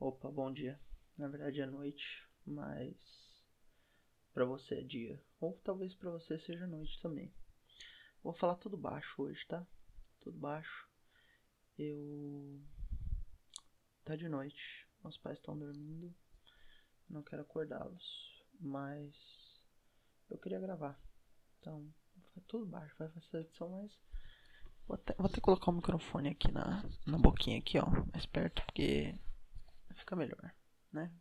Opa, bom dia. Na verdade é noite, mas para você é dia. Ou talvez para você seja noite também. Vou falar tudo baixo hoje, tá? Tudo baixo. Eu. Tá de noite. Meus pais estão dormindo. Não quero acordá-los. Mas. Eu queria gravar. Então, tudo baixo. Vai fazer a edição mais. Vou até, vou até colocar o microfone aqui na, na boquinha aqui, ó. Mais perto, porque fica melhor, né?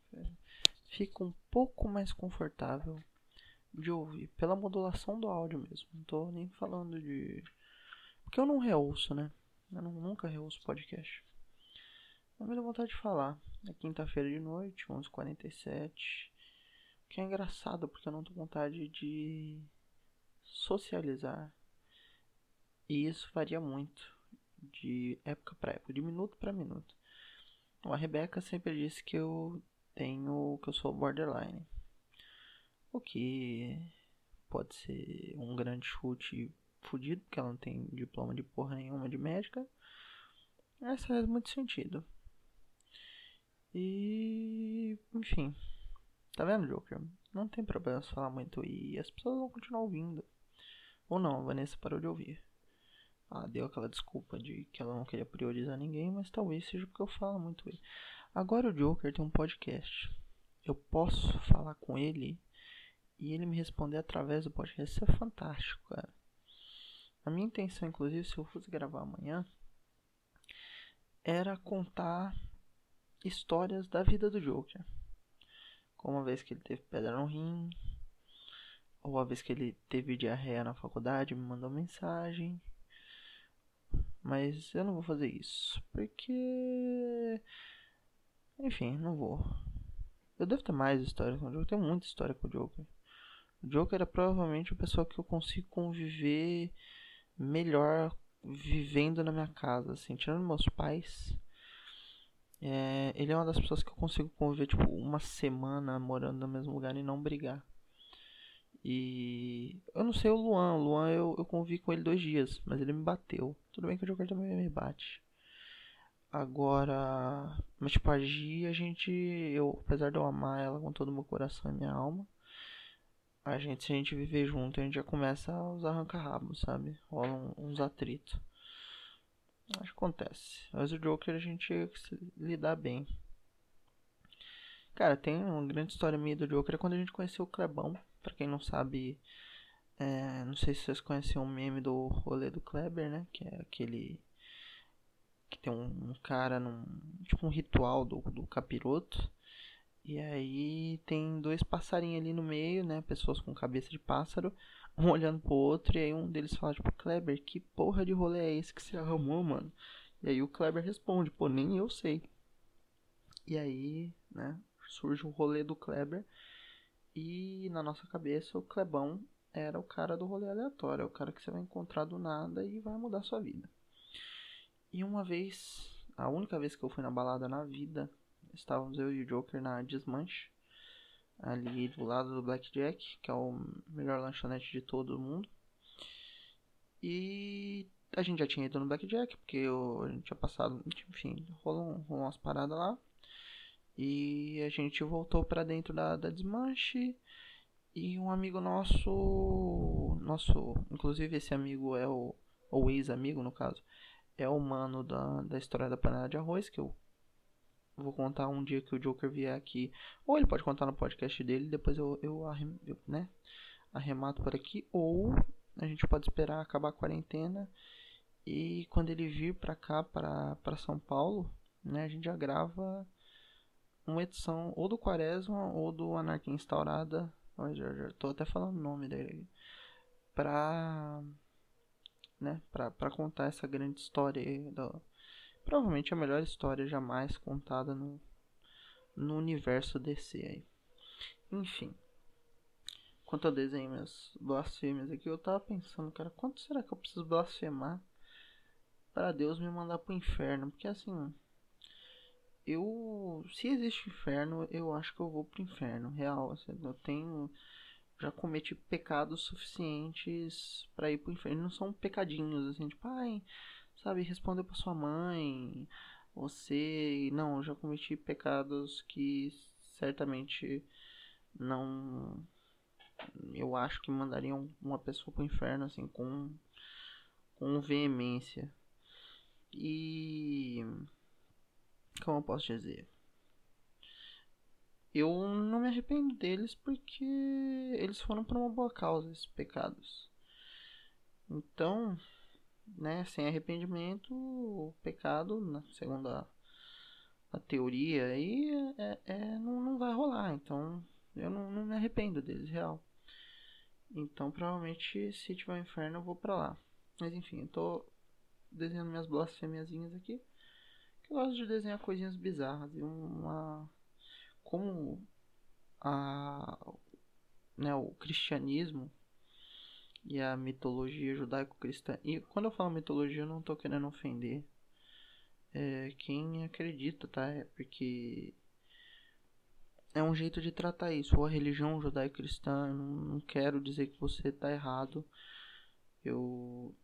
Fica um pouco mais confortável de ouvir, pela modulação do áudio mesmo. Não tô nem falando de. Porque eu não reouço, né? Eu não, nunca reouço podcast. Mas me dá vontade de falar. É quinta-feira de noite, 11h47. Que é engraçado porque eu não tô com vontade de socializar. E isso varia muito de época para época, de minuto para minuto. A Rebeca sempre disse que eu tenho que eu sou borderline. O que pode ser um grande chute fudido, porque ela não tem diploma de porra nenhuma de médica. Mas faz muito sentido. E. Enfim. Tá vendo, Joker? Não tem problema falar muito e as pessoas vão continuar ouvindo. Ou não, a Vanessa parou de ouvir. Ela deu aquela desculpa de que ela não queria priorizar ninguém, mas talvez seja porque eu falo muito ele. Agora o Joker tem um podcast. Eu posso falar com ele e ele me responder através do podcast. Isso é fantástico, cara. A minha intenção, inclusive, se eu fosse gravar amanhã, era contar histórias da vida do Joker. Como a vez que ele teve pedra no rim, ou a vez que ele teve diarreia na faculdade, me mandou mensagem. Mas eu não vou fazer isso, porque enfim, não vou. Eu devo ter mais histórias com o Joker, eu tenho muita história com o Joker. O Joker é provavelmente a pessoa que eu consigo conviver melhor vivendo na minha casa, assim, tirando meus pais. É, ele é uma das pessoas que eu consigo conviver, tipo, uma semana morando no mesmo lugar e não brigar. E eu não sei o Luan. O Luan eu, eu convivi com ele dois dias, mas ele me bateu. Tudo bem que o Joker também me bate. Agora, mas tipo, a Gi, a gente, eu, apesar de eu amar ela com todo o meu coração e minha alma, a gente, se a gente viver junto, a gente já começa a usar arranca-rabo, sabe? Rola uns atritos. Acho que acontece. Mas o Joker a gente lidar bem. Cara, tem uma grande história minha do Joker é quando a gente conheceu o Clebão. Pra quem não sabe, é, não sei se vocês conhecem o meme do rolê do Kleber, né? Que é aquele que tem um, um cara num tipo um ritual do, do capiroto. E aí tem dois passarinhos ali no meio, né? Pessoas com cabeça de pássaro, um olhando pro outro, e aí um deles fala, tipo, Kleber, que porra de rolê é esse que você arrumou, mano? E aí o Kleber responde, pô, nem eu sei. E aí, né, surge o rolê do Kleber. E na nossa cabeça o Clebão era o cara do rolê aleatório, é o cara que você vai encontrar do nada e vai mudar sua vida. E uma vez, a única vez que eu fui na balada na vida, estávamos eu e o Joker na Desmanche, ali do lado do Blackjack, que é o melhor lanchonete de todo mundo. E a gente já tinha ido no Blackjack, porque eu, a gente tinha passado, enfim, rolou, rolou umas paradas lá. E a gente voltou para dentro da, da Desmanche. E um amigo nosso, nosso, inclusive esse amigo é o, o ex-amigo no caso, é o mano da, da história da panela de arroz, que eu vou contar um dia que o Joker vier aqui. Ou ele pode contar no podcast dele, depois eu, eu, eu né, arremato por aqui. Ou a gente pode esperar acabar a quarentena. E quando ele vir pra cá, pra, pra São Paulo, né, a gente já grava uma edição ou do Quaresma ou do Anarquia Instaurada. Eu já, já tô até falando o nome dele. Pra né, para contar essa grande história aí, do, provavelmente a melhor história jamais contada no, no universo DC aí. Enfim, quanto eu desenho minhas blasfêmias aqui, eu tava pensando, cara, quanto será que eu preciso blasfemar para Deus me mandar pro inferno? Porque assim, eu, se existe inferno, eu acho que eu vou pro inferno, real, assim, eu tenho já cometi pecados suficientes para ir pro inferno. Não são pecadinhos assim, tipo, ai, sabe, respondeu pra sua mãe, Você. Não, eu já cometi pecados que certamente não. Eu acho que mandariam uma pessoa pro inferno, assim, com. com veemência. E. Como eu posso dizer? Eu não me arrependo deles porque eles foram por uma boa causa, esses pecados. Então, né, sem arrependimento, o pecado, segundo a, a teoria, aí é, é, não, não vai rolar. Então, eu não, não me arrependo deles, real. Então, provavelmente, se tiver um inferno, eu vou pra lá. Mas enfim, eu tô desenhando minhas blasfemiazinhas aqui. Eu gosto de desenhar coisinhas bizarras. E uma. Como a. Né, o cristianismo e a mitologia judaico-cristã. E quando eu falo mitologia, eu não tô querendo ofender é, quem acredita, tá? É porque é um jeito de tratar isso. Ou a religião judaico-cristã, não quero dizer que você tá errado. Eu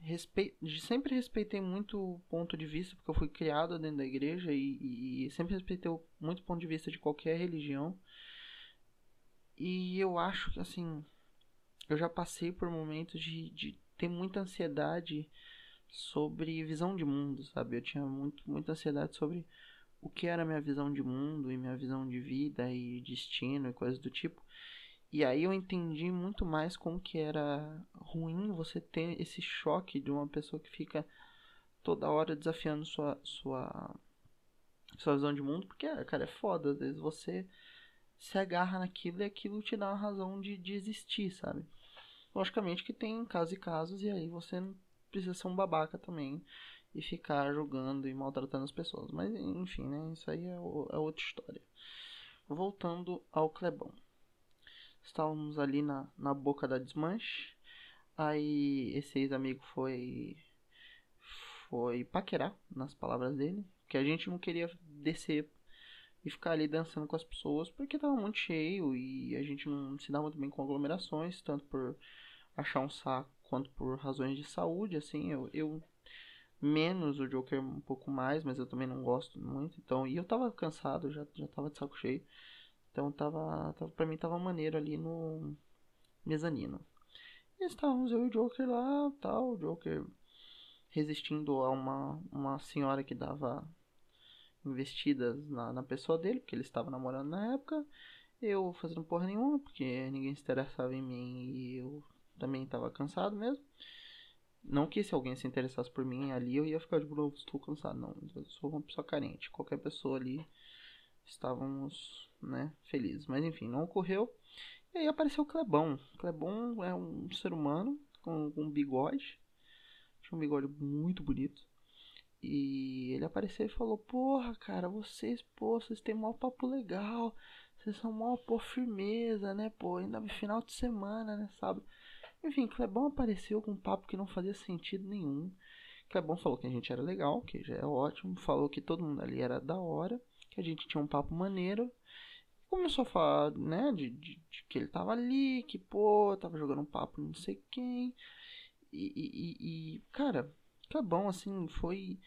respe... sempre respeitei muito o ponto de vista, porque eu fui criado dentro da igreja e, e sempre respeitei muito o ponto de vista de qualquer religião. E eu acho que, assim, eu já passei por momentos de, de ter muita ansiedade sobre visão de mundo, sabe? Eu tinha muito, muita ansiedade sobre o que era minha visão de mundo e minha visão de vida e destino e coisas do tipo. E aí eu entendi muito mais como que era ruim você ter esse choque de uma pessoa que fica toda hora desafiando sua sua sua visão de mundo, porque, cara, é foda, às vezes você se agarra naquilo e aquilo te dá uma razão de, de existir, sabe? Logicamente que tem casos e casos, e aí você precisa ser um babaca também e ficar julgando e maltratando as pessoas. Mas enfim, né? Isso aí é, é outra história. Voltando ao Clebão. Estávamos ali na, na boca da desmanche. Aí esse ex-amigo foi. Foi paquerar, nas palavras dele. Que a gente não queria descer e ficar ali dançando com as pessoas porque tava muito cheio e a gente não se dá muito bem com aglomerações, tanto por achar um saco quanto por razões de saúde, assim, eu, eu menos o Joker um pouco mais, mas eu também não gosto muito, então, e eu tava cansado, já, já tava de saco cheio. Então tava, tava para mim tava maneiro ali no mezanino. E estávamos eu e o Joker lá, tal, o Joker resistindo a uma, uma senhora que dava investidas na, na pessoa dele, porque ele estava namorando na época. Eu fazendo porra nenhuma, porque ninguém se interessava em mim e eu também estava cansado mesmo. Não que se alguém se interessasse por mim ali, eu ia ficar de boa, estou cansado. Não, eu sou uma pessoa carente. Qualquer pessoa ali estávamos né, feliz. Mas enfim, não ocorreu. E aí apareceu o Clebão. Clebão é um ser humano com, com um bigode. Tinha um bigode muito bonito. E ele apareceu e falou: Porra, cara, vocês, pô, vocês têm maior papo legal. Vocês são maior, pô, firmeza, né, pô? Ainda final de semana, né, sabe? Enfim, Clebão apareceu com um papo que não fazia sentido nenhum. Clebão falou que a gente era legal, que já é ótimo. Falou que todo mundo ali era da hora. Que a gente tinha um papo maneiro começou a falar, né, de, de, de, que ele tava ali, que, pô, tava jogando um papo não sei quem. E, e, e cara, Cabão, assim, foi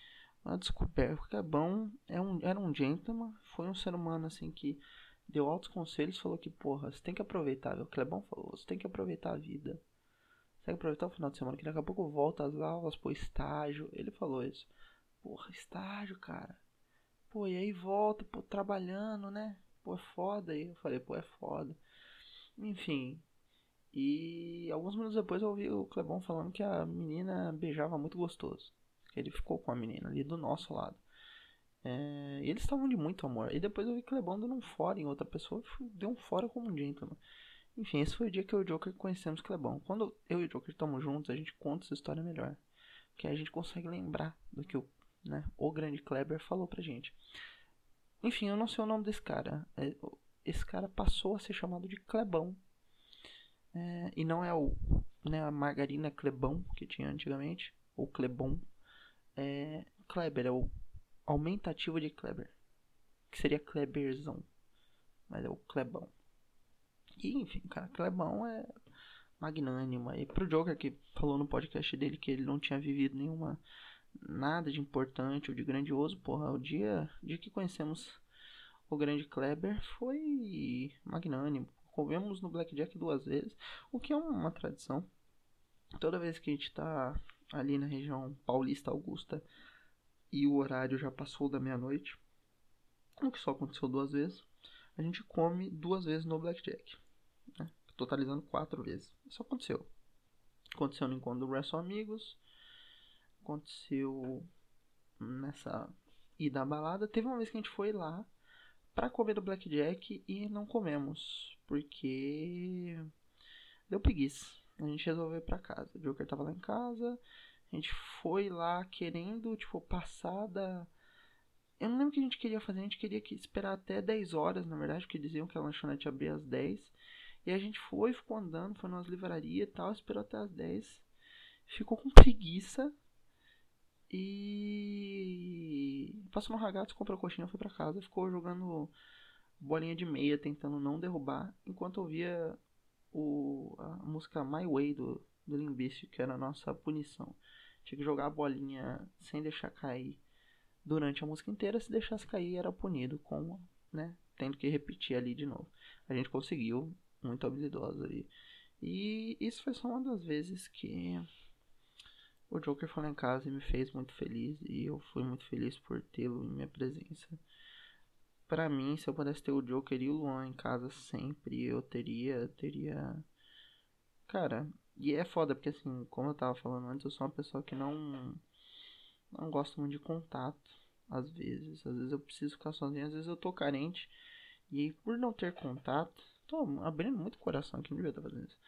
uma descoberta. Cabão é um, era um gentleman, foi um ser humano, assim, que deu altos conselhos, falou que, porra, você tem que aproveitar, o Clebão falou, você tem que aproveitar a vida. Você tem que aproveitar o final de semana, que daqui a pouco volta as aulas, pô, estágio. Ele falou isso. Porra, estágio, cara. Pô, e aí volta, pô, trabalhando, né? pô, é foda. E eu falei, pô, é foda. Enfim. E alguns minutos depois eu ouvi o Clebão falando que a menina beijava muito gostoso. Ele ficou com a menina ali do nosso lado. É, e eles estavam de muito amor. E depois eu vi Clebão dando um fora em outra pessoa. Deu um fora como um gentleman. Enfim, esse foi o dia que eu e o Joker conhecemos Clebão. Quando eu e o Joker estamos juntos, a gente conta essa história melhor. Porque a gente consegue lembrar do que o, né, o grande Kleber falou pra gente. Enfim, eu não sei o nome desse cara. É, esse cara passou a ser chamado de Clebão. É, e não é o né, a margarina Clebão que tinha antigamente, ou Clebon. É, Kleber é o aumentativo de Kleber, que seria Kleberzão, mas é o Clebão. E enfim, cara, Clebão é magnânimo. E pro Joker que falou no podcast dele que ele não tinha vivido nenhuma nada de importante ou de grandioso, porra. O dia, dia que conhecemos o grande Kleber foi magnânimo. Comemos no Blackjack duas vezes, o que é uma tradição. Toda vez que a gente tá ali na região paulista Augusta e o horário já passou da meia-noite, o que só aconteceu duas vezes, a gente come duas vezes no Blackjack, né? totalizando quatro vezes. Isso aconteceu. Aconteceu no encontro do Wrestle Amigos, aconteceu nessa ida à balada. Teve uma vez que a gente foi lá para comer do Blackjack e não comemos, porque deu preguiça. A gente resolveu ir pra casa. O Joker tava lá em casa, a gente foi lá querendo, tipo, passar da. Eu não lembro o que a gente queria fazer, a gente queria que esperar até 10 horas, na verdade, porque diziam que a lanchonete abria às 10. E a gente foi, ficou andando, foi nas livrarias e tal, esperou até às 10. Ficou com preguiça. E passou no ragazzo, comprou coxinha, foi para casa, ficou jogando bolinha de meia, tentando não derrubar, enquanto ouvia o, a música My Way do, do Limbicio, que era a nossa punição. Tinha que jogar a bolinha sem deixar cair durante a música inteira, se deixasse cair era punido com, né, tendo que repetir ali de novo. A gente conseguiu, muito habilidoso ali. E isso foi só uma das vezes que o Joker foi lá em casa e me fez muito feliz. E eu fui muito feliz por tê-lo em minha presença. Para mim, se eu pudesse ter o Joker e o Luan em casa sempre, eu teria. Teria. Cara, e é foda, porque assim, como eu tava falando antes, eu sou uma pessoa que não. Não gosto muito de contato. Às vezes. Às vezes eu preciso ficar sozinho, às vezes eu tô carente. E por não ter contato. Tô abrindo muito o coração aqui, não devia estar fazendo isso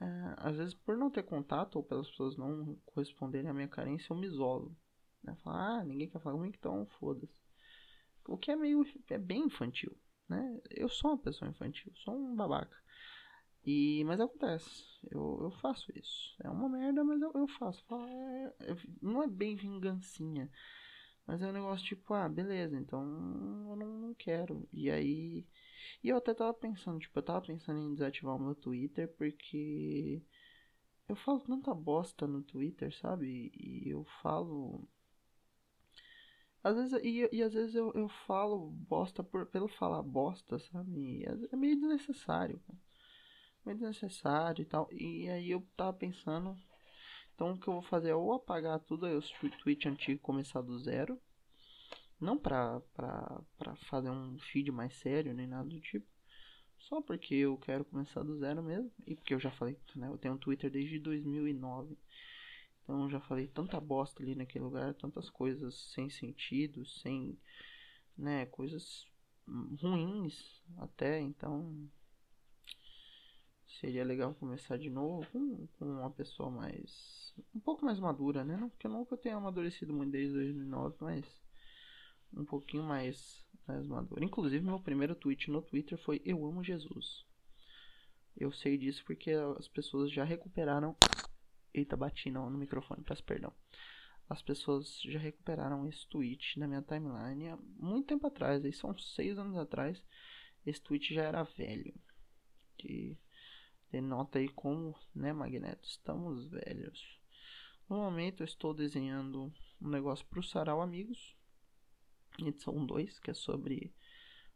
é, às vezes por não ter contato ou pelas pessoas não corresponderem à minha carência, eu me isolo. Né? Falar, ah, ninguém quer falar comigo, então foda-se. O que é meio. é bem infantil. Né? Eu sou uma pessoa infantil, sou um babaca. E, mas acontece, eu, eu faço isso. É uma merda, mas eu, eu faço. É, é, não é bem vingancinha. Mas é um negócio tipo, ah, beleza, então eu não, não quero. E aí e eu até tava pensando, tipo, eu tava pensando em desativar o meu Twitter porque eu falo tanta bosta no Twitter, sabe? E eu falo. Às vezes, e, e às vezes eu, eu falo bosta por, pelo falar bosta, sabe? É meio desnecessário. Meio desnecessário e tal. E aí eu tava pensando. Então o que eu vou fazer é ou apagar tudo aí os tweets antigos começar do zero. Não pra, pra, pra fazer um feed mais sério, nem nada do tipo. Só porque eu quero começar do zero mesmo. E porque eu já falei, né? Eu tenho um Twitter desde 2009. Então eu já falei tanta bosta ali naquele lugar, tantas coisas sem sentido, sem, né, coisas ruins até, então seria legal começar de novo com, com uma pessoa mais um pouco mais madura, né? Porque eu nunca tenho amadurecido muito desde 2009, mas um pouquinho mais, maduro. Inclusive, meu primeiro tweet no Twitter foi Eu amo Jesus. Eu sei disso porque as pessoas já recuperaram. Eita, bati no, no microfone, peço perdão. As pessoas já recuperaram esse tweet na minha timeline há muito tempo atrás. Aí são seis anos atrás. Esse tweet já era velho. Que denota aí como, né, Magneto? Estamos velhos. No momento eu estou desenhando um negócio para Sarau Amigos edição 2, que é sobre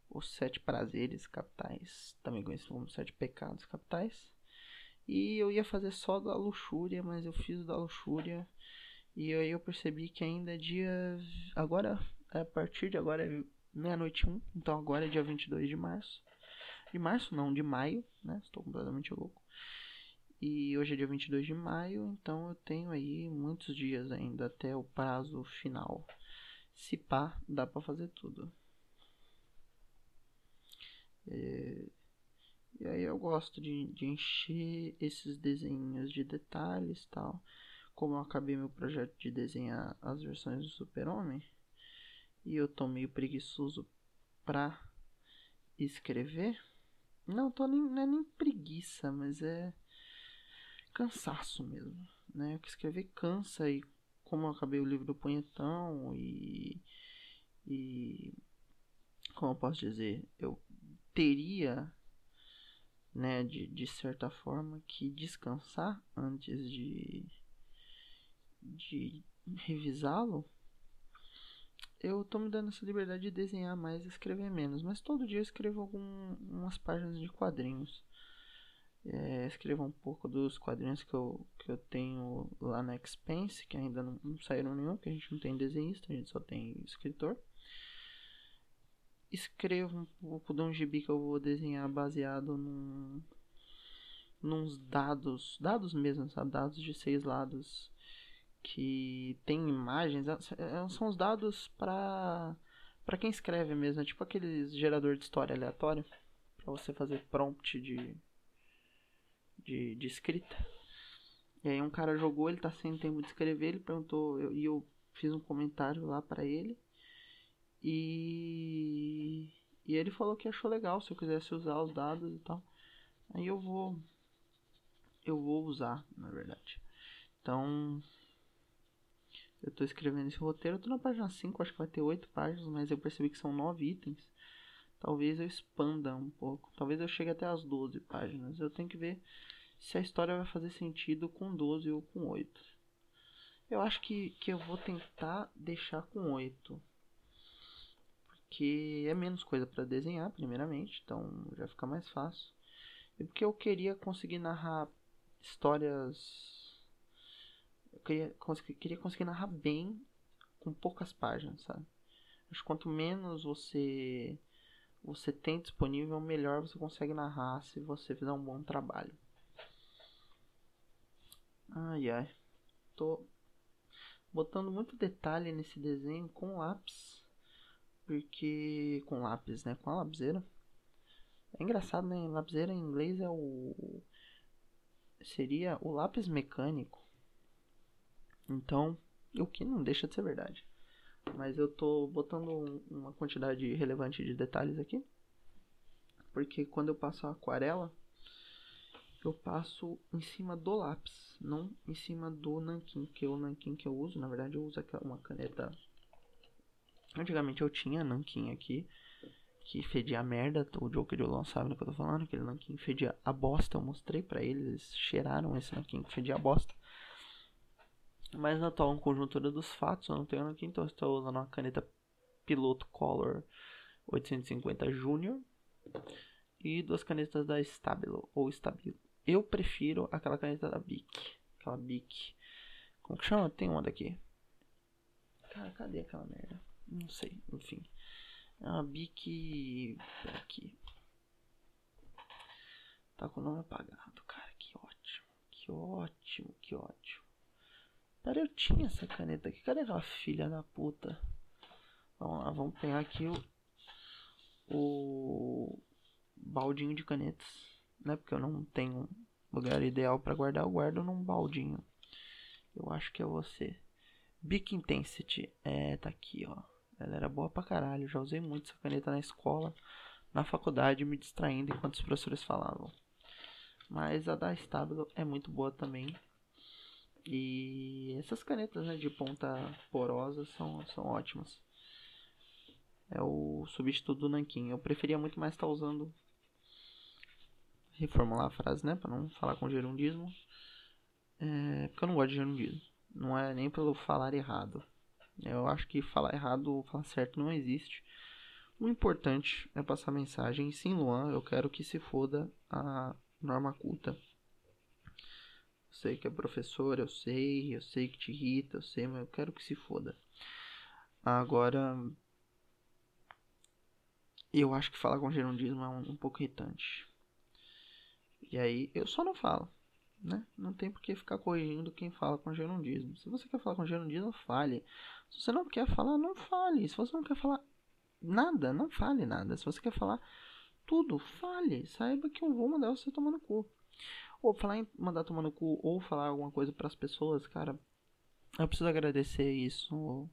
os sete prazeres capitais, também conhecido como sete pecados capitais. E eu ia fazer só da luxúria, mas eu fiz da luxúria. E aí eu percebi que ainda é dia. Agora, a partir de agora é meia-noite 1, então agora é dia 22 de março. De março, não, de maio, né? Estou completamente louco. E hoje é dia 22 de maio, então eu tenho aí muitos dias ainda até o prazo final. Se pá, dá pra fazer tudo. É... E aí eu gosto de, de encher esses desenhos de detalhes tal. Como eu acabei meu projeto de desenhar as versões do Super-Homem. E eu tô meio preguiçoso pra escrever. Não, tô nem, não é nem preguiça, mas é cansaço mesmo. Né? Que escrever cansa e como eu acabei o livro do Punhetão e, e como eu posso dizer, eu teria, né, de, de certa forma, que descansar antes de, de revisá-lo, eu tô me dando essa liberdade de desenhar mais e escrever menos. Mas todo dia eu escrevo algumas páginas de quadrinhos. É, um pouco dos quadrinhos que eu, que eu tenho lá na Expense, que ainda não, não saíram nenhum, que a gente não tem desenhista, a gente só tem escritor. Escrevo um pouco de um gibi que eu vou desenhar baseado num, nos dados, dados mesmo, sabe? Dados de seis lados que tem imagens, é, é, são os dados para para quem escreve mesmo, é tipo aqueles gerador de história aleatório para você fazer prompt de, de de escrita. E aí um cara jogou, ele tá sem tempo de escrever, ele perguntou eu, e eu fiz um comentário lá para ele. E e ele falou que achou legal se eu quisesse usar os dados e tal. Aí eu vou eu vou usar, na verdade. Então, eu tô escrevendo esse roteiro, eu tô na página 5, acho que vai ter 8 páginas, mas eu percebi que são 9 itens. Talvez eu expanda um pouco, talvez eu chegue até as 12 páginas. Eu tenho que ver se a história vai fazer sentido com 12 ou com 8. Eu acho que, que eu vou tentar deixar com 8. Porque é menos coisa para desenhar, primeiramente, então já fica mais fácil. E porque eu queria conseguir narrar histórias. Eu queria, queria conseguir narrar bem com poucas páginas, sabe? Acho que quanto menos você você tem disponível, melhor você consegue narrar se você fizer um bom trabalho. Ai ai. Tô botando muito detalhe nesse desenho com lápis. Porque. Com lápis, né? Com a lapiseira. É engraçado, né? Lapiseira em inglês é o seria o lápis mecânico. Então, o que não deixa de ser verdade. Mas eu tô botando uma quantidade relevante de detalhes aqui. Porque quando eu passo a aquarela, eu passo em cima do lápis, não em cima do nanquim, que o nanquim que eu uso, na verdade eu uso uma caneta. Antigamente eu tinha nanquim aqui, que fedia a merda, o Joker e o Lon sabem do que eu tô falando, aquele nanquim fedia a bosta, eu mostrei para eles, eles cheiraram esse nanquim que fedia a bosta. Mas na atual conjuntura dos fatos, eu não tenho nanquim, então estou usando uma caneta Piloto Color 850 Junior e duas canetas da Stabilo ou Stabilo. Eu prefiro aquela caneta da Bic, aquela Bic. Como que chama? Tem uma daqui. Cara, cadê aquela merda? Não sei, enfim. É uma Bic. Aqui. Tá com o nome apagado, cara. Que ótimo. Que ótimo, que ótimo. Pera, eu tinha essa caneta aqui. Cadê aquela filha da puta? Vamos lá, vamos pegar aqui o. O. Baldinho de canetas. Né? Porque eu não tenho lugar ideal para guardar. Eu guardo num baldinho. Eu acho que é você. Bic Intensity. É, tá aqui, ó. Ela era boa pra caralho. Já usei muito essa caneta na escola, na faculdade, me distraindo enquanto os professores falavam. Mas a da Stabilo é muito boa também. E essas canetas né, de ponta porosa são, são ótimas. É o substituto do Nankin. Eu preferia muito mais estar usando. Reformular a frase, né? Pra não falar com gerundismo. É, porque eu não gosto de gerundismo. Não é nem pelo falar errado. Eu acho que falar errado ou falar certo não existe. O importante é passar mensagem. Sim, Luan, eu quero que se foda a norma culta. Eu sei que é professor, eu sei, eu sei que te irrita, eu sei, mas eu quero que se foda. Agora, eu acho que falar com gerundismo é um, um pouco irritante. E aí, eu só não falo né? Não tem por que ficar corrigindo quem fala com gerundismo. Se você quer falar com gerundismo, fale. Se você não quer falar, não fale. Se você não quer falar nada, não fale nada. Se você quer falar tudo, fale. Saiba que eu vou mandar você tomar no cu. Ou falar em mandar tomar no cu, ou falar alguma coisa para as pessoas, cara. Eu preciso agradecer isso,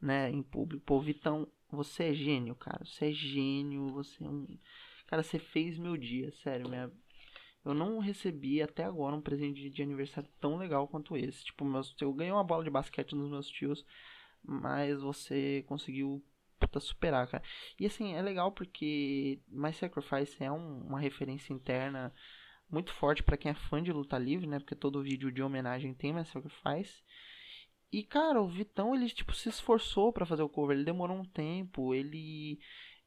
né, em público. Pô, Vitão, você é gênio, cara. Você é gênio, você é um. Cara, você fez meu dia, sério. Minha, eu não recebi até agora um presente de aniversário tão legal quanto esse. Tipo, meus, eu ganhei uma bola de basquete nos meus tios, mas você conseguiu puta, superar, cara. E assim, é legal porque My Sacrifice é um, uma referência interna muito forte para quem é fã de luta livre, né? Porque todo vídeo de homenagem tem My Sacrifice. E, cara, o Vitão, ele, tipo, se esforçou para fazer o cover. Ele demorou um tempo, ele...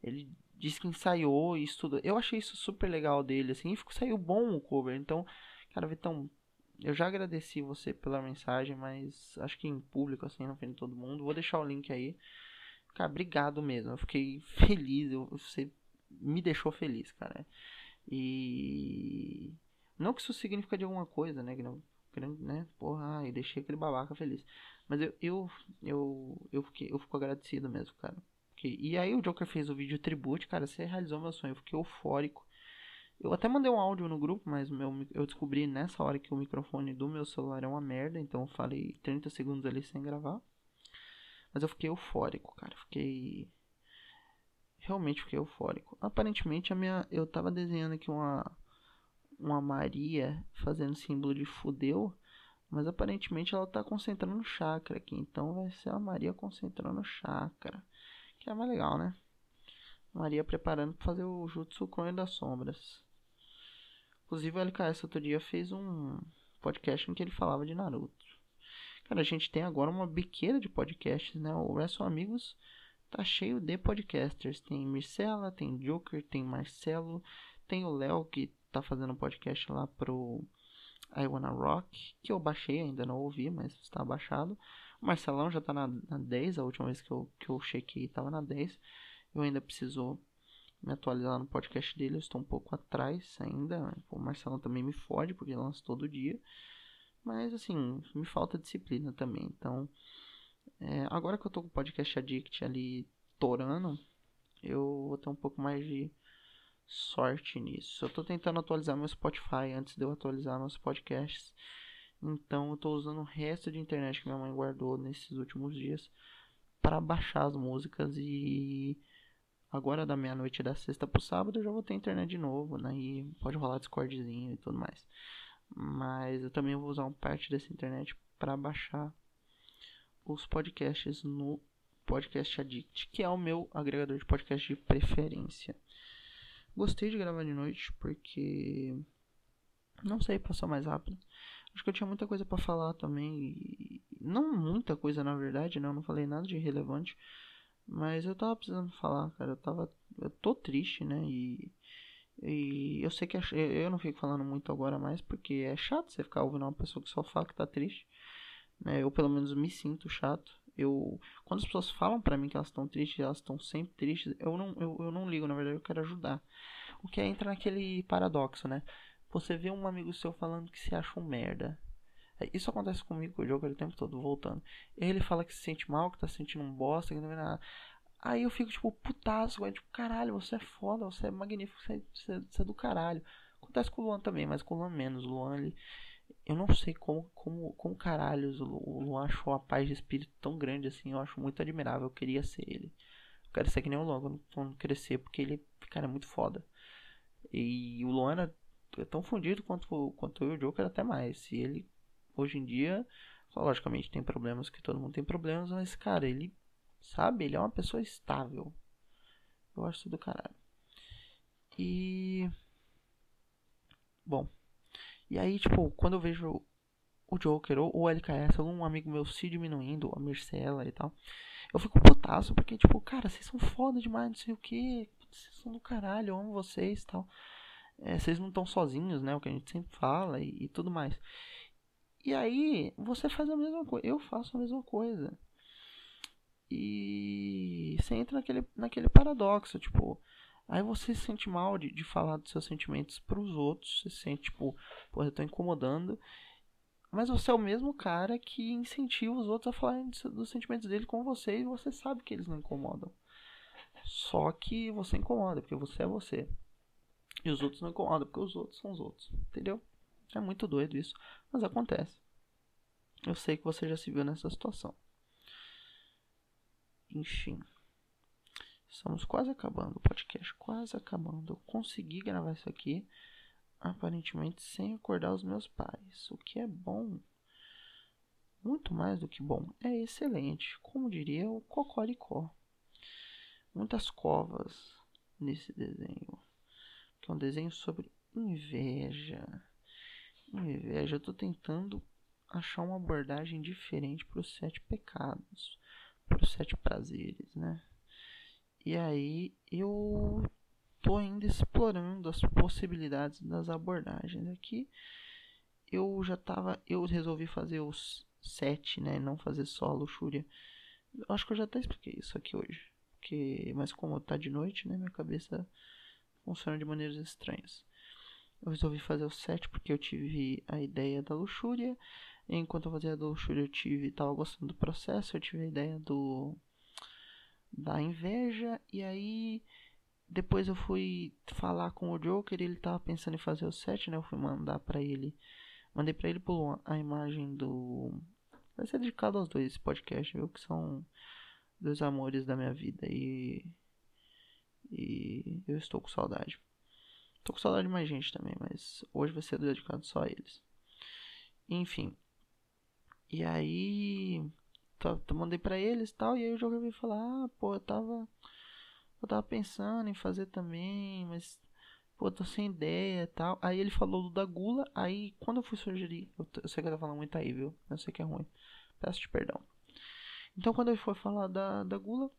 Ele disse que ensaiou e estudou. Eu achei isso super legal dele, assim. E saiu bom o cover. Então, cara, Vitão, eu já agradeci você pela mensagem, mas acho que em público, assim, na frente todo mundo. Vou deixar o link aí. Cara, obrigado mesmo. Eu fiquei feliz. Eu, você me deixou feliz, cara. E. Não que isso significa de alguma coisa, né? Não, né? Porra, eu deixei aquele babaca feliz. Mas eu, eu, eu, eu, fiquei, eu fico agradecido mesmo, cara. Porque, e aí o Joker fez o vídeo tribute, cara, você realizou meu sonho. Eu fiquei eufórico. Eu até mandei um áudio no grupo, mas meu, eu descobri nessa hora que o microfone do meu celular é uma merda, então eu falei 30 segundos ali sem gravar. Mas eu fiquei eufórico, cara. Fiquei. Realmente fiquei eufórico. Aparentemente a minha. Eu tava desenhando aqui uma. Uma Maria fazendo símbolo de fudeu. Mas aparentemente ela tá concentrando chakra aqui. Então vai ser a Maria concentrando chakra. Que é mais legal, né? Maria preparando pra fazer o Jutsu Clone das Sombras. Inclusive o LKS outro dia fez um podcast em que ele falava de Naruto. Cara, a gente tem agora uma biqueira de podcasts, né? O Wrestle Amigos tá cheio de podcasters. Tem Mircela, tem Joker, tem Marcelo, tem o Léo que tá fazendo podcast lá pro I Wanna Rock, que eu baixei, ainda não ouvi, mas está baixado. O Marcelão já tá na, na 10, a última vez que eu, que eu chequei tava na 10. Eu ainda preciso me atualizar no podcast dele, eu estou um pouco atrás ainda. O Marcelão também me fode, porque lança todo dia. Mas assim, me falta disciplina também. Então, é, agora que eu tô com o podcast Addict ali torando, eu vou ter um pouco mais de sorte nisso. Eu tô tentando atualizar meu Spotify antes de eu atualizar meus podcasts. Então eu tô usando o resto de internet que minha mãe guardou nesses últimos dias para baixar as músicas e agora da meia-noite da sexta pro sábado eu já vou ter internet de novo, né? E pode rolar Discordzinho e tudo mais. Mas eu também vou usar uma parte dessa internet para baixar os podcasts no Podcast Addict, que é o meu agregador de podcast de preferência. Gostei de gravar de noite porque não sei, passou mais rápido. Acho que eu tinha muita coisa para falar também, não muita coisa na verdade, né? Eu não falei nada de relevante, mas eu tava precisando falar, cara. Eu tava eu tô triste, né? E e eu sei que é, eu não fico falando muito agora mais porque é chato você ficar ouvindo uma pessoa que só fala que tá triste. Né? Eu pelo menos me sinto chato. Eu quando as pessoas falam para mim que elas estão tristes, elas estão sempre tristes, eu não eu, eu não ligo, na verdade eu quero ajudar. O que é entra naquele paradoxo, né? Você vê um amigo seu falando que se acha um merda. É, isso acontece comigo com o Joker o tempo todo, voltando. Ele fala que se sente mal, que tá sentindo um bosta, que não vê nada. Aí eu fico tipo, putaço, tipo, caralho, você é foda, você é magnífico, é, você, é, você é do caralho. Acontece com o Luan também, mas com o Luan menos. O Luan, ele, eu não sei como, como, como caralho o Luan achou a paz de espírito tão grande assim. Eu acho muito admirável. Eu queria ser ele. Eu quero ser que nem o Luan quando crescer, porque ele, cara, é muito foda. E o Luan era tão fundido quanto, quanto eu e o Joker, até mais. E ele, hoje em dia, logicamente tem problemas que todo mundo tem problemas, mas, cara, ele Sabe? Ele é uma pessoa estável. Eu acho do caralho. E. Bom. E aí, tipo, quando eu vejo o Joker ou o LKS, algum amigo meu se diminuindo, a Mircela e tal, eu fico putaço porque, tipo, cara, vocês são foda demais, não sei o que, vocês são do caralho, eu amo vocês e tal. É, vocês não estão sozinhos, né? O que a gente sempre fala e, e tudo mais. E aí, você faz a mesma coisa, eu faço a mesma coisa. E você entra naquele, naquele paradoxo, tipo, aí você se sente mal de, de falar dos seus sentimentos para os outros, você se sente, tipo, pô, eu tô incomodando. Mas você é o mesmo cara que incentiva os outros a falar dos sentimentos dele com você e você sabe que eles não incomodam. Só que você incomoda, porque você é você. E os outros não incomodam, porque os outros são os outros. Entendeu? É muito doido isso. Mas acontece. Eu sei que você já se viu nessa situação. Enfim. Estamos quase acabando o podcast, quase acabando. Eu consegui gravar isso aqui, aparentemente sem acordar os meus pais, o que é bom. Muito mais do que bom, é excelente, como diria o Cocoricó. Muitas covas nesse desenho, que é um desenho sobre inveja. Inveja, eu tô tentando achar uma abordagem diferente para os sete pecados, para os sete prazeres, né? E aí eu tô ainda explorando as possibilidades das abordagens aqui. Eu já tava, eu resolvi fazer os sete, né, não fazer só a luxúria. Eu acho que eu já até expliquei isso aqui hoje, porque mas como tá de noite, né, minha cabeça funciona de maneiras estranhas. Eu resolvi fazer o 7 porque eu tive a ideia da luxúria. Enquanto eu fazia a luxúria, eu tive, tava gostando do processo, eu tive a ideia do da inveja e aí depois eu fui falar com o Joker, ele tava pensando em fazer o 7, né? Eu fui mandar para ele, mandei para ele por a imagem do vai ser dedicado aos dois esse podcast, viu, que são dois amores da minha vida e e eu estou com saudade. Tô com saudade de mais gente também, mas hoje vai ser dedicado só a eles. Enfim. E aí. Mandei pra eles e tal. E aí o jogo veio falar: Ah, pô, eu tava. Eu tava pensando em fazer também, mas. Pô, tô sem ideia e tal. Aí ele falou do da gula. Aí quando eu fui sugerir. Eu, eu sei que eu tô falando muito aí, viu? Eu sei que é ruim. Peço te perdão. Então quando ele foi falar da, da gula,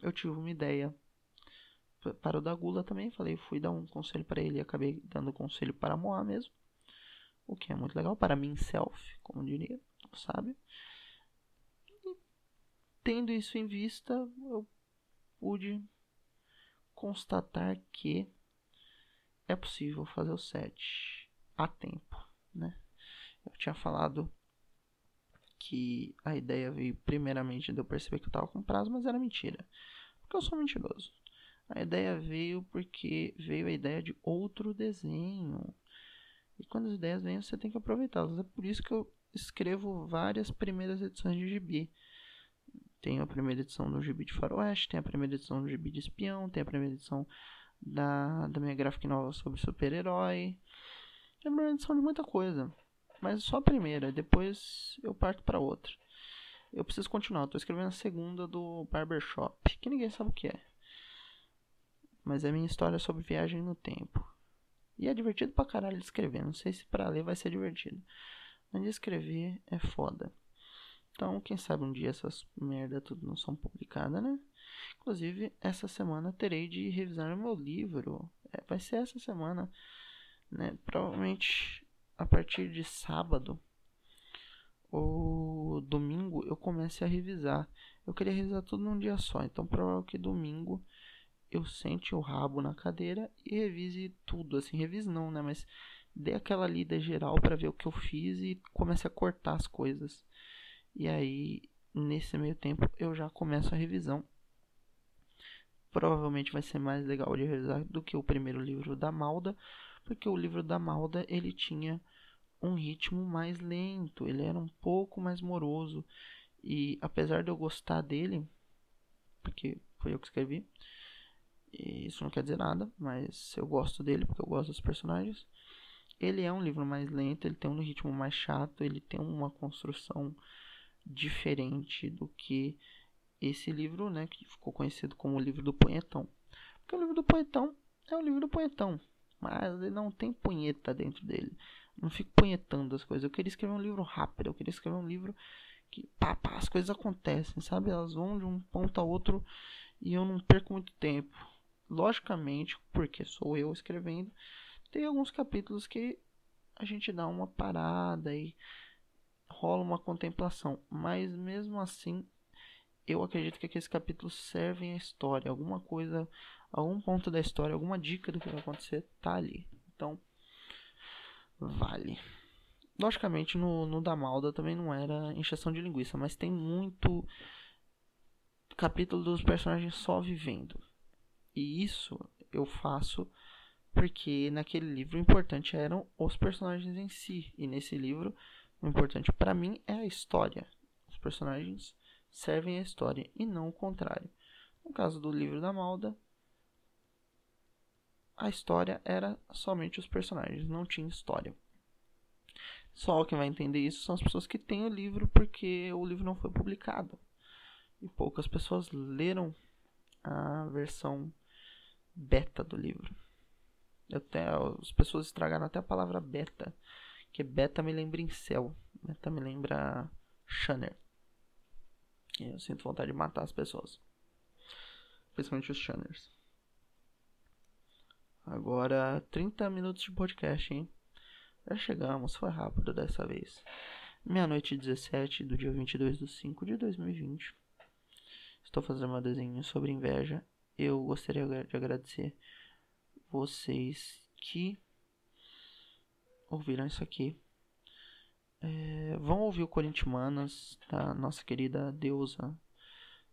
eu tive uma ideia para o da Gula também. Falei, fui dar um conselho para ele e acabei dando conselho para Moá mesmo. O que é muito legal para mim, self, como diria, sabe? Tendo isso em vista, eu pude constatar que é possível fazer o set a tempo, né? Eu tinha falado que a ideia veio primeiramente de eu perceber que eu estava com prazo, mas era mentira. Porque eu sou mentiroso. A ideia veio porque veio a ideia de outro desenho. E quando as ideias vêm, você tem que aproveitá-las. É por isso que eu escrevo várias primeiras edições de gibi. Tem a primeira edição do gibi de faroeste, tem a primeira edição do gibi de espião, tem a primeira edição da, da minha graphic novel sobre super-herói. É a primeira edição de muita coisa. Mas só a primeira, depois eu parto para outra. Eu preciso continuar, estou escrevendo a segunda do Barbershop, que ninguém sabe o que é mas é minha história sobre viagem no tempo. E é divertido pra caralho de escrever. Não sei se pra ler vai ser divertido. Mas de escrever é foda. Então, quem sabe um dia essas merda tudo não são publicadas, né? Inclusive, essa semana terei de revisar meu livro. É, vai ser essa semana, né? Provavelmente a partir de sábado ou domingo eu comece a revisar. Eu queria revisar tudo num dia só. Então, provavelmente que domingo eu sente o rabo na cadeira e revise tudo, assim, revise não, né, mas dê aquela lida geral para ver o que eu fiz e comece a cortar as coisas. E aí, nesse meio tempo, eu já começo a revisão. Provavelmente vai ser mais legal de revisar do que o primeiro livro da Malda, porque o livro da Malda ele tinha um ritmo mais lento, ele era um pouco mais moroso. E apesar de eu gostar dele, porque foi eu que escrevi, e isso não quer dizer nada, mas eu gosto dele porque eu gosto dos personagens. Ele é um livro mais lento, ele tem um ritmo mais chato, ele tem uma construção diferente do que esse livro, né, que ficou conhecido como o livro do punhetão. Porque o livro do punhetão é o livro do punhetão, mas ele não tem punheta dentro dele. Não fico punhetando as coisas. Eu queria escrever um livro rápido, eu queria escrever um livro que pá, pá, as coisas acontecem, sabe? Elas vão de um ponto a outro e eu não perco muito tempo logicamente, porque sou eu escrevendo, tem alguns capítulos que a gente dá uma parada e rola uma contemplação, mas mesmo assim, eu acredito que aqueles capítulos servem à história, alguma coisa, algum ponto da história, alguma dica do que vai acontecer tá ali. Então, vale. Logicamente, no, no da Malda também não era encheção de linguiça, mas tem muito capítulo dos personagens só vivendo. E isso eu faço porque naquele livro o importante eram os personagens em si. E nesse livro o importante para mim é a história. Os personagens servem à história e não o contrário. No caso do livro da Malda, a história era somente os personagens, não tinha história. Só quem vai entender isso são as pessoas que têm o livro porque o livro não foi publicado. E poucas pessoas leram a versão beta do livro. Até, as pessoas estragaram até a palavra beta, Porque beta me lembra incel. Beta me lembra Shanner. Eu sinto vontade de matar as pessoas. Principalmente os Shanners. Agora, 30 minutos de podcast, hein? Já chegamos, foi rápido dessa vez. Meia-noite 17 do dia 22 de 5 de 2020. Estou fazendo um desenho sobre inveja. Eu gostaria de agradecer vocês que ouviram isso aqui. É, vão ouvir o Corintianas, da nossa querida deusa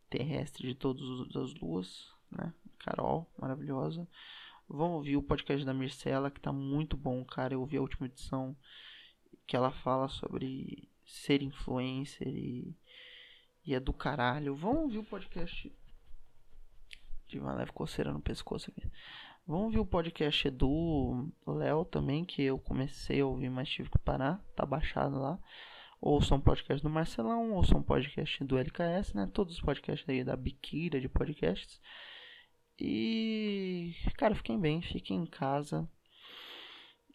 terrestre de todas as luas, né? Carol, maravilhosa. Vão ouvir o podcast da Mircela, que tá muito bom, cara. Eu ouvi a última edição que ela fala sobre ser influencer e, e é do caralho. Vão ouvir o podcast. Tive uma leve coceira no pescoço aqui. Vamos ouvir o podcast do Léo também, que eu comecei a ouvir, mas tive que parar. Tá baixado lá. Ouçam um podcast do Marcelão, ouçam um podcast do LKS, né? Todos os podcasts aí da biqueira de podcasts. E, cara, fiquem bem, fiquem em casa.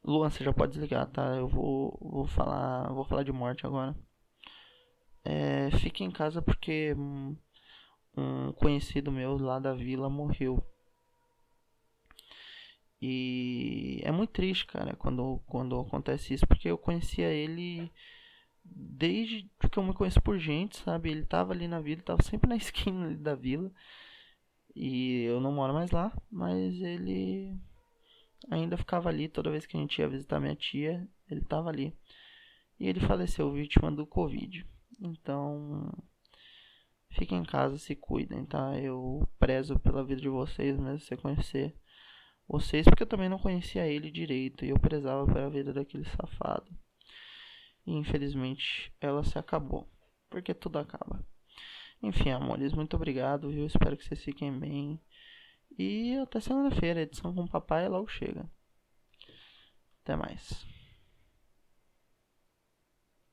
Luan, você já pode desligar, tá? Eu vou, vou falar, vou falar de morte agora. É, fiquem em casa porque um conhecido meu lá da vila morreu e é muito triste, cara, quando, quando acontece isso, porque eu conhecia ele desde que eu me conheço por gente, sabe? Ele tava ali na vila, tava sempre na esquina da vila. E eu não moro mais lá, mas ele ainda ficava ali toda vez que a gente ia visitar minha tia, ele tava ali. E ele faleceu vítima do Covid. Então, fiquem em casa, se cuidem, tá? Eu prezo pela vida de vocês, mesmo se conhecer vocês, porque eu também não conhecia ele direito e eu prezava pela vida daquele safado. E infelizmente ela se acabou, porque tudo acaba. Enfim, amores, muito obrigado, viu? Espero que vocês fiquem bem. E até segunda-feira, edição com o papai logo chega. Até mais.